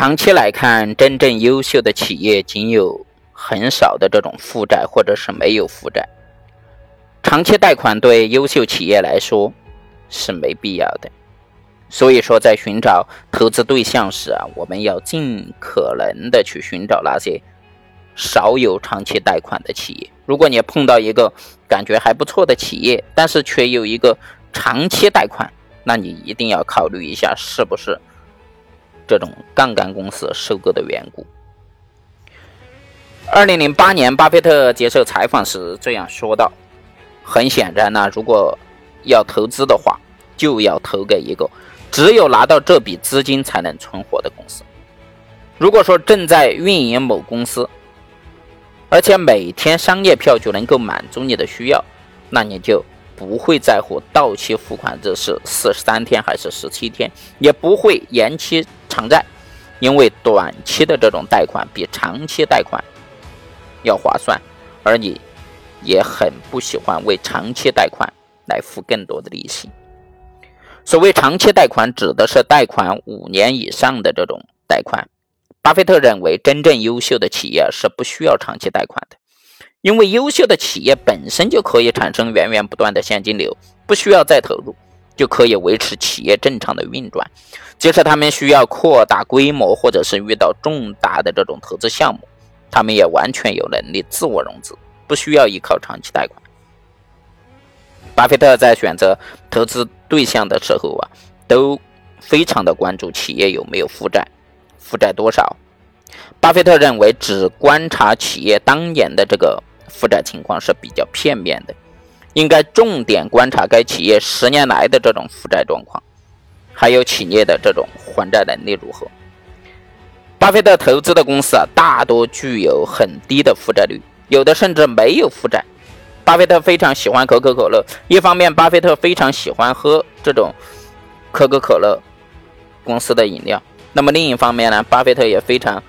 长期来看，真正优秀的企业仅有很少的这种负债，或者是没有负债。长期贷款对优秀企业来说是没必要的。所以说，在寻找投资对象时啊，我们要尽可能的去寻找那些少有长期贷款的企业。如果你碰到一个感觉还不错的企业，但是却有一个长期贷款，那你一定要考虑一下是不是这种杠杆公司收购的缘故。二零零八年，巴菲特接受采访时这样说道：“很显然呢，如果要投资的话，就要投给一个。”只有拿到这笔资金才能存活的公司。如果说正在运营某公司，而且每天商业票就能够满足你的需要，那你就不会在乎到期付款日是四十三天还是十七天，也不会延期偿债，因为短期的这种贷款比长期贷款要划算，而你也很不喜欢为长期贷款来付更多的利息。所谓长期贷款，指的是贷款五年以上的这种贷款。巴菲特认为，真正优秀的企业是不需要长期贷款的，因为优秀的企业本身就可以产生源源不断的现金流，不需要再投入，就可以维持企业正常的运转。即使他们需要扩大规模，或者是遇到重大的这种投资项目，他们也完全有能力自我融资，不需要依靠长期贷款。巴菲特在选择投资对象的时候啊，都非常的关注企业有没有负债，负债多少。巴菲特认为，只观察企业当年的这个负债情况是比较片面的，应该重点观察该企业十年来的这种负债状况，还有企业的这种还债能力如何。巴菲特投资的公司啊，大多具有很低的负债率，有的甚至没有负债。巴菲特非常喜欢可口可乐，一方面，巴菲特非常喜欢喝这种可口可乐公司的饮料，那么另一方面呢，巴菲特也非常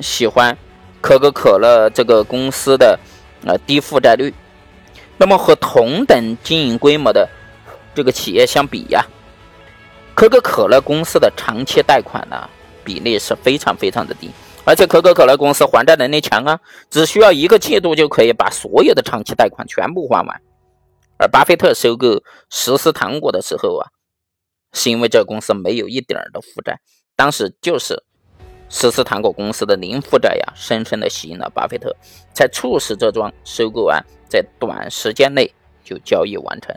喜欢可口可乐这个公司的呃低负债率。那么和同等经营规模的这个企业相比呀，可口可乐公司的长期贷款呢比例是非常非常的低。而且可口可乐公司还债能力强啊，只需要一个季度就可以把所有的长期贷款全部还完。而巴菲特收购实施糖果的时候啊，是因为这个公司没有一点儿的负债，当时就是实施糖果公司的零负债呀，深深的吸引了巴菲特，才促使这桩收购案在短时间内就交易完成。